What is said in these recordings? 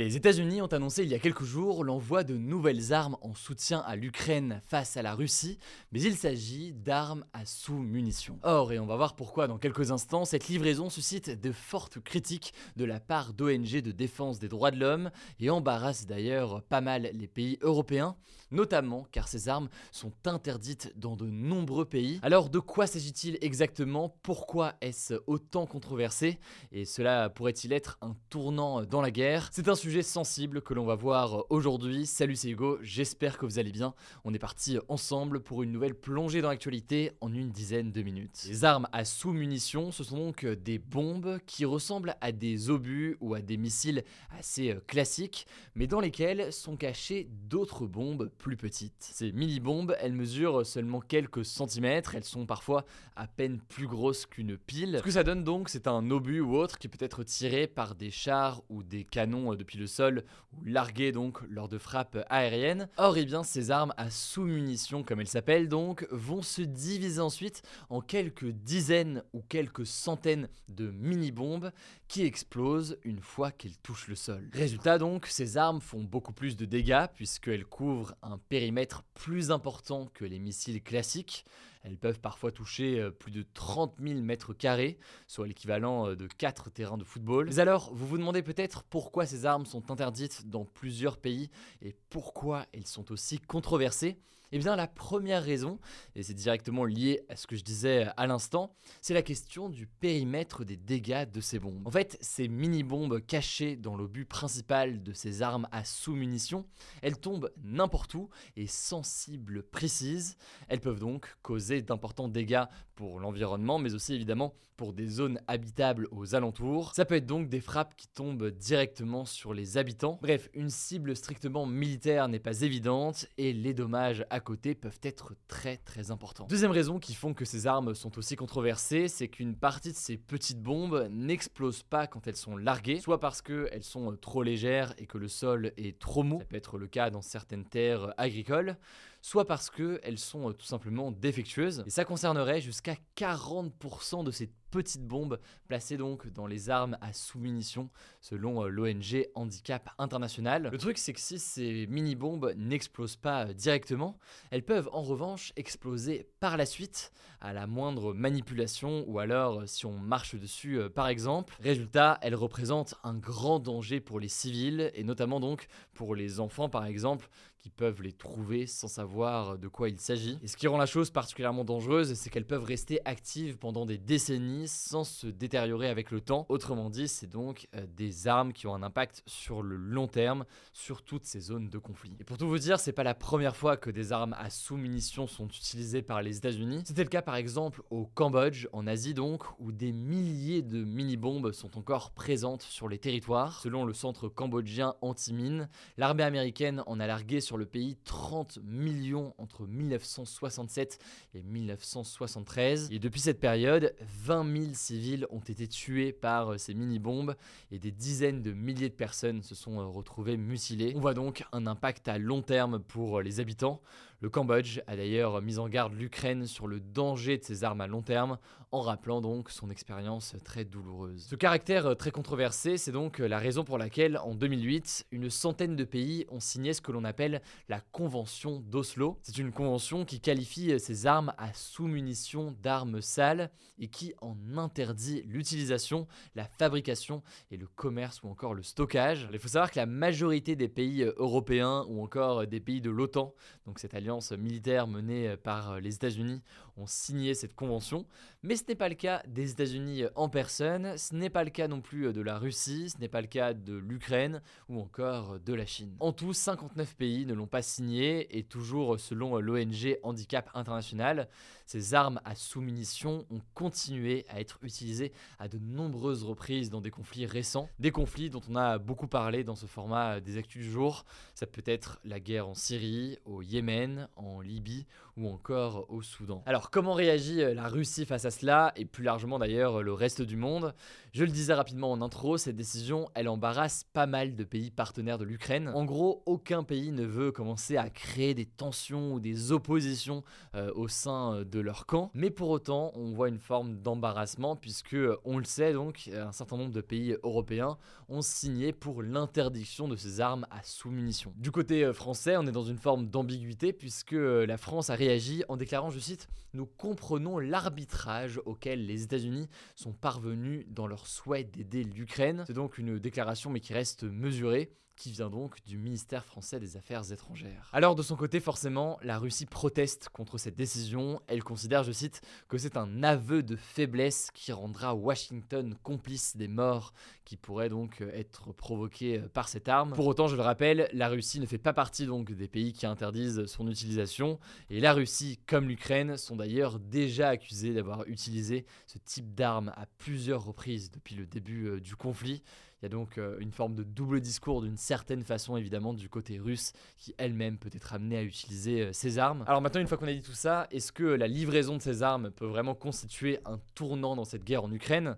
Les États-Unis ont annoncé il y a quelques jours l'envoi de nouvelles armes en soutien à l'Ukraine face à la Russie, mais il s'agit d'armes à sous-munitions. Or, et on va voir pourquoi dans quelques instants, cette livraison suscite de fortes critiques de la part d'ONG de défense des droits de l'homme et embarrasse d'ailleurs pas mal les pays européens, notamment car ces armes sont interdites dans de nombreux pays. Alors de quoi s'agit-il exactement? Pourquoi est-ce autant controversé? Et cela pourrait-il être un tournant dans la guerre? Sensible que l'on va voir aujourd'hui. Salut c'est Hugo, j'espère que vous allez bien. On est parti ensemble pour une nouvelle plongée dans l'actualité en une dizaine de minutes. Les armes à sous-munitions, ce sont donc des bombes qui ressemblent à des obus ou à des missiles assez classiques, mais dans lesquels sont cachées d'autres bombes plus petites. Ces mini-bombes, elles mesurent seulement quelques centimètres, elles sont parfois à peine plus grosses qu'une pile. Ce que ça donne donc, c'est un obus ou autre qui peut être tiré par des chars ou des canons le sol ou donc lors de frappes aériennes. Or, eh bien, ces armes à sous-munitions, comme elles s'appellent donc, vont se diviser ensuite en quelques dizaines ou quelques centaines de mini-bombes qui explosent une fois qu'elles touchent le sol. Résultat donc, ces armes font beaucoup plus de dégâts puisqu'elles couvrent un périmètre plus important que les missiles classiques. Elles peuvent parfois toucher euh, plus de 30 000 mètres carrés, soit l'équivalent euh, de 4 terrains de football. Mais alors, vous vous demandez peut-être pourquoi ces armes sont interdites dans plusieurs pays et pourquoi elles sont aussi controversées eh bien, la première raison, et c'est directement lié à ce que je disais à l'instant, c'est la question du périmètre des dégâts de ces bombes. En fait, ces mini-bombes cachées dans l'obus principal de ces armes à sous-munitions, elles tombent n'importe où et sans cible précise. Elles peuvent donc causer d'importants dégâts pour l'environnement, mais aussi évidemment pour des zones habitables aux alentours. Ça peut être donc des frappes qui tombent directement sur les habitants. Bref, une cible strictement militaire n'est pas évidente et les dommages à côté peuvent être très très importants. Deuxième raison qui font que ces armes sont aussi controversées, c'est qu'une partie de ces petites bombes n'explosent pas quand elles sont larguées, soit parce qu'elles sont trop légères et que le sol est trop mou, ça peut être le cas dans certaines terres agricoles, soit parce qu'elles sont tout simplement défectueuses. Et ça concernerait jusqu'à 40% de ces petites bombes placées donc dans les armes à sous-munitions selon l'ONG Handicap International. Le truc c'est que si ces mini-bombes n'explosent pas directement, elles peuvent en revanche exploser par la suite à la moindre manipulation ou alors si on marche dessus par exemple. Résultat, elles représentent un grand danger pour les civils et notamment donc pour les enfants par exemple qui peuvent les trouver sans savoir de quoi il s'agit. Et ce qui rend la chose particulièrement dangereuse, c'est qu'elles peuvent rester actives pendant des décennies sans se détériorer avec le temps. Autrement dit, c'est donc euh, des armes qui ont un impact sur le long terme sur toutes ces zones de conflit. Et pour tout vous dire, c'est pas la première fois que des armes à sous-munitions sont utilisées par les États-Unis. C'était le cas par exemple au Cambodge, en Asie donc, où des milliers de mini-bombes sont encore présentes sur les territoires. Selon le centre cambodgien anti-mine, l'armée américaine en a largué sur sur le pays 30 millions entre 1967 et 1973. Et depuis cette période, 20 000 civils ont été tués par euh, ces mini-bombes et des dizaines de milliers de personnes se sont euh, retrouvées mutilées. On voit donc un impact à long terme pour euh, les habitants. Le Cambodge a d'ailleurs mis en garde l'Ukraine sur le danger de ces armes à long terme, en rappelant donc son expérience très douloureuse. Ce caractère très controversé, c'est donc la raison pour laquelle, en 2008, une centaine de pays ont signé ce que l'on appelle la Convention d'Oslo. C'est une convention qui qualifie ces armes à sous-munitions d'armes sales et qui en interdit l'utilisation, la fabrication et le commerce ou encore le stockage. Il faut savoir que la majorité des pays européens ou encore des pays de l'OTAN, donc cette alliance militaire menée par les États-Unis, ont signé cette convention, mais ce n'est pas le cas des États-Unis en personne, ce n'est pas le cas non plus de la Russie, ce n'est pas le cas de l'Ukraine ou encore de la Chine. En tout, 59 pays ne l'ont pas signé et toujours selon l'ONG Handicap International, ces armes à sous-munitions ont continué à être utilisées à de nombreuses reprises dans des conflits récents, des conflits dont on a beaucoup parlé dans ce format des actus du jour. Ça peut être la guerre en Syrie, au Yémen, en Libye ou encore au Soudan. Alors comment réagit la Russie face à cela et plus largement d'ailleurs le reste du monde? Je le disais rapidement en intro, cette décision elle embarrasse pas mal de pays partenaires de l'Ukraine. En gros, aucun pays ne veut commencer à créer des tensions ou des oppositions euh, au sein de leur camp, mais pour autant on voit une forme d'embarrassement puisque on le sait donc un certain nombre de pays européens ont signé pour l'interdiction de ces armes à sous-munitions. Du côté euh, français, on est dans une forme d'ambiguïté puisque euh, la France a réagi en déclarant, je cite, Nous comprenons l'arbitrage auquel les États-Unis sont parvenus dans leur souhait d'aider l'Ukraine. C'est donc une déclaration mais qui reste mesurée qui vient donc du ministère français des Affaires étrangères. Alors de son côté, forcément, la Russie proteste contre cette décision. Elle considère, je cite, que c'est un aveu de faiblesse qui rendra Washington complice des morts qui pourraient donc être provoquées par cette arme. Pour autant, je le rappelle, la Russie ne fait pas partie donc des pays qui interdisent son utilisation et la Russie comme l'Ukraine sont d'ailleurs déjà accusés d'avoir utilisé ce type d'arme à plusieurs reprises depuis le début euh, du conflit. Il y a donc euh, une forme de double discours d'une certaine façon évidemment du côté russe qui elle-même peut être amenée à utiliser euh, ces armes. Alors maintenant une fois qu'on a dit tout ça, est-ce que la livraison de ces armes peut vraiment constituer un tournant dans cette guerre en Ukraine?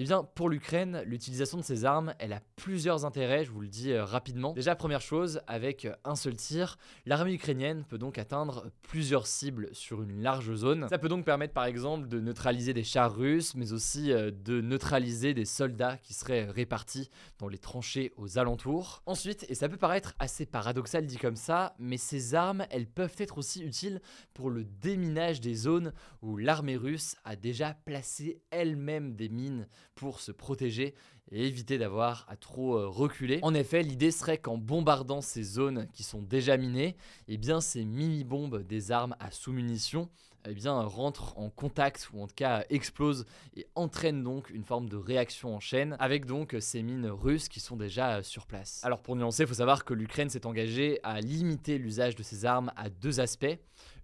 Eh bien, pour l'Ukraine, l'utilisation de ces armes, elle a plusieurs intérêts, je vous le dis euh, rapidement. Déjà, première chose, avec euh, un seul tir, l'armée ukrainienne peut donc atteindre plusieurs cibles sur une large zone. Ça peut donc permettre, par exemple, de neutraliser des chars russes, mais aussi euh, de neutraliser des soldats qui seraient répartis dans les tranchées aux alentours. Ensuite, et ça peut paraître assez paradoxal dit comme ça, mais ces armes, elles peuvent être aussi utiles pour le déminage des zones où l'armée russe a déjà placé elle-même des mines pour se protéger et éviter d'avoir à trop euh, reculer. En effet, l'idée serait qu'en bombardant ces zones qui sont déjà minées, eh bien ces mini-bombes des armes à sous-munitions eh rentrent en contact ou en tout cas explosent et entraînent donc une forme de réaction en chaîne avec donc ces mines russes qui sont déjà sur place. Alors pour nuancer, il faut savoir que l'Ukraine s'est engagée à limiter l'usage de ces armes à deux aspects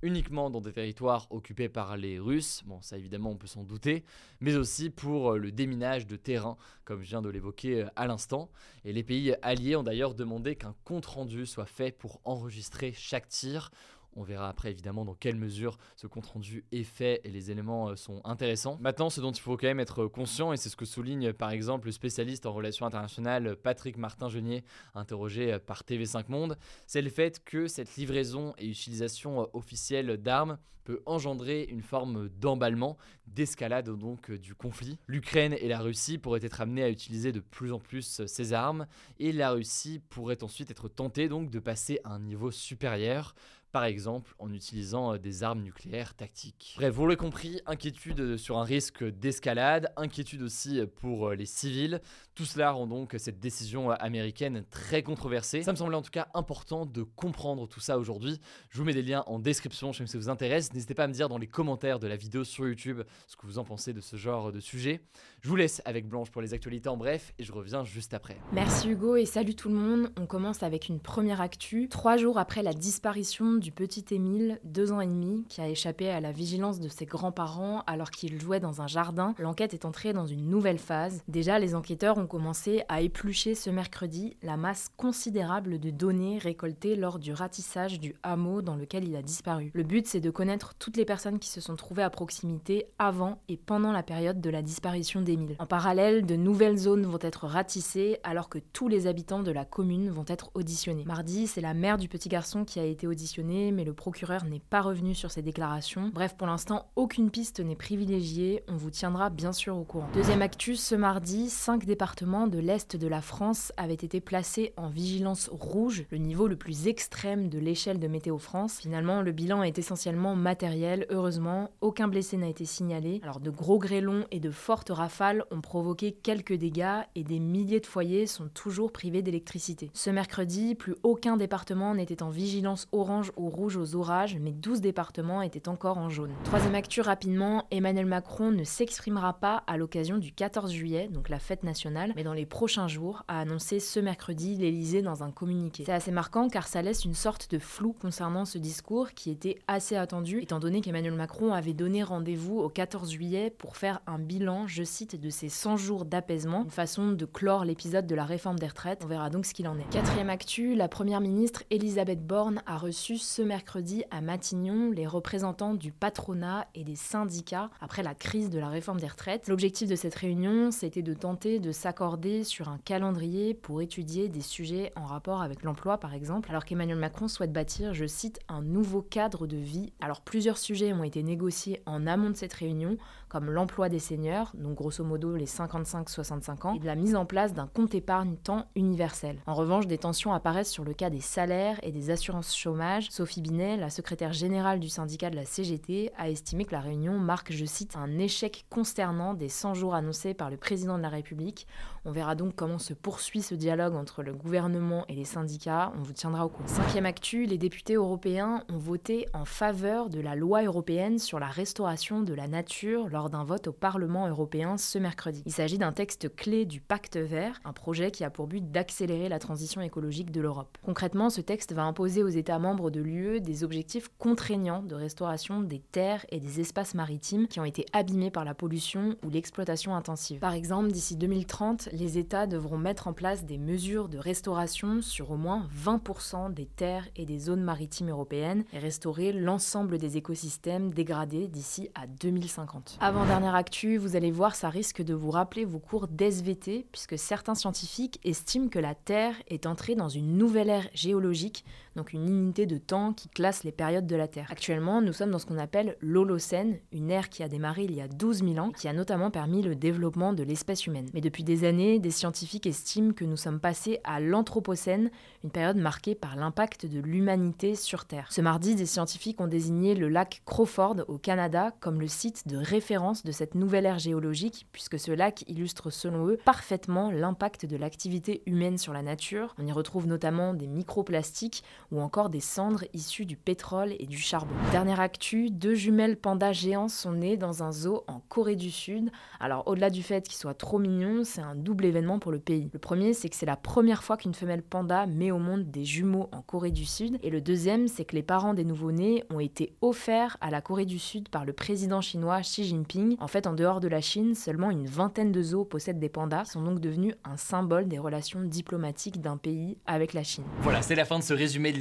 uniquement dans des territoires occupés par les Russes, bon ça évidemment on peut s'en douter, mais aussi pour euh, le déminage de terrain, comme je viens de l'évoquer euh, à l'instant. Et les pays alliés ont d'ailleurs demandé qu'un compte-rendu soit fait pour enregistrer chaque tir. On verra après évidemment dans quelle mesure ce compte rendu est fait et les éléments euh, sont intéressants. Maintenant, ce dont il faut quand même être conscient, et c'est ce que souligne par exemple le spécialiste en relations internationales Patrick Martin-Genier, interrogé euh, par TV5 Monde, c'est le fait que cette livraison et utilisation euh, officielle d'armes peut engendrer une forme d'emballement, d'escalade donc du conflit. L'Ukraine et la Russie pourraient être amenées à utiliser de plus en plus ces armes et la Russie pourrait ensuite être tentée donc de passer à un niveau supérieur par exemple en utilisant euh, des armes nucléaires tactiques. Bref, vous l'avez compris, inquiétude sur un risque d'escalade, inquiétude aussi pour euh, les civils. Tout cela rend donc cette décision euh, américaine très controversée. Ça me semblait en tout cas important de comprendre tout ça aujourd'hui. Je vous mets des liens en description, je sais que ça vous intéresse. N'hésitez pas à me dire dans les commentaires de la vidéo sur YouTube ce que vous en pensez de ce genre de sujet. Je vous laisse avec Blanche pour les actualités en bref et je reviens juste après. Merci Hugo et salut tout le monde. On commence avec une première actu. Trois jours après la disparition du petit Émile, deux ans et demi, qui a échappé à la vigilance de ses grands-parents alors qu'il jouait dans un jardin, l'enquête est entrée dans une nouvelle phase. Déjà, les enquêteurs ont commencé à éplucher ce mercredi la masse considérable de données récoltées lors du ratissage du hameau dans lequel il a disparu. Le but, c'est de connaître toutes les personnes qui se sont trouvées à proximité avant et pendant la période de la disparition d'Émile. En parallèle, de nouvelles zones vont être ratissées alors que tous les habitants de la commune vont être auditionnés. Mardi, c'est la mère du petit garçon qui a été auditionnée mais le procureur n'est pas revenu sur ses déclarations. Bref, pour l'instant, aucune piste n'est privilégiée. On vous tiendra bien sûr au courant. Deuxième actus, ce mardi, cinq départements de l'Est de la France avaient été placés en vigilance rouge, le niveau le plus extrême de l'échelle de Météo France. Finalement, le bilan est essentiellement matériel. Heureusement, aucun blessé n'a été signalé. Alors, de gros grêlons et de fortes rafales rafales ont provoqué quelques dégâts et des milliers de foyers sont toujours privés d'électricité. Ce mercredi, plus aucun département n'était en vigilance orange ou rouge aux orages, mais 12 départements étaient encore en jaune. Troisième actu rapidement, Emmanuel Macron ne s'exprimera pas à l'occasion du 14 juillet, donc la fête nationale, mais dans les prochains jours, a annoncé ce mercredi l'Elysée dans un communiqué. C'est assez marquant car ça laisse une sorte de flou concernant ce discours qui était assez attendu, étant donné qu'Emmanuel Macron avait donné rendez-vous au 14 juillet pour faire un bilan, je cite, de ses 100 jours d'apaisement, une façon de clore l'épisode de la réforme des retraites. On verra donc ce qu'il en est. Quatrième actu, la première ministre Elisabeth Borne a reçu ce mercredi à Matignon les représentants du patronat et des syndicats après la crise de la réforme des retraites. L'objectif de cette réunion, c'était de tenter de s'accorder sur un calendrier pour étudier des sujets en rapport avec l'emploi par exemple, alors qu'Emmanuel Macron souhaite bâtir, je cite, un nouveau cadre de vie. Alors plusieurs sujets ont été négociés en amont de cette réunion, comme l'emploi des seniors, donc grosso modo les 55-65 ans, et de la mise en place d'un compte épargne temps universel. En revanche, des tensions apparaissent sur le cas des salaires et des assurances chômage. Sophie Binet, la secrétaire générale du syndicat de la CGT, a estimé que la réunion marque, je cite, un échec consternant des 100 jours annoncés par le président de la République. On verra donc comment se poursuit ce dialogue entre le gouvernement et les syndicats. On vous tiendra au courant. Cinquième actu, les députés européens ont voté en faveur de la loi européenne sur la restauration de la nature lors d'un vote au Parlement européen ce mercredi. Il s'agit d'un texte clé du Pacte vert, un projet qui a pour but d'accélérer la transition écologique de l'Europe. Concrètement, ce texte va imposer aux États membres de l'UE des objectifs contraignants de restauration des terres et des espaces maritimes qui ont été abîmés par la pollution ou l'exploitation intensive. Par exemple, d'ici 2030, les États devront mettre en place des mesures de restauration sur au moins 20% des terres et des zones maritimes européennes et restaurer l'ensemble des écosystèmes dégradés d'ici à 2050. Avant dernière actu, vous allez voir, ça risque de vous rappeler vos cours d'SVT, puisque certains scientifiques estiment que la Terre est entrée dans une nouvelle ère géologique, donc une unité de temps qui classe les périodes de la Terre. Actuellement, nous sommes dans ce qu'on appelle l'Holocène, une ère qui a démarré il y a 12 000 ans qui a notamment permis le développement de l'espèce humaine. Mais depuis des années, des scientifiques estiment que nous sommes passés à l'Anthropocène, une période marquée par l'impact de l'humanité sur Terre. Ce mardi, des scientifiques ont désigné le lac Crawford au Canada comme le site de référence de cette nouvelle ère géologique, puisque ce lac illustre selon eux parfaitement l'impact de l'activité humaine sur la nature. On y retrouve notamment des microplastiques ou encore des cendres issues du pétrole et du charbon. Dernière actu, deux jumelles pandas géants sont nées dans un zoo en Corée du Sud. Alors au-delà du fait qu'ils soient trop mignons, c'est un double événement pour le pays. Le premier, c'est que c'est la première fois qu'une femelle panda met au monde des jumeaux en Corée du Sud. Et le deuxième, c'est que les parents des nouveau-nés ont été offerts à la Corée du Sud par le président chinois Xi Jinping. En fait, en dehors de la Chine, seulement une vingtaine de zoos possèdent des pandas, sont donc devenus un symbole des relations diplomatiques d'un pays avec la Chine. Voilà, c'est la fin de ce résumé de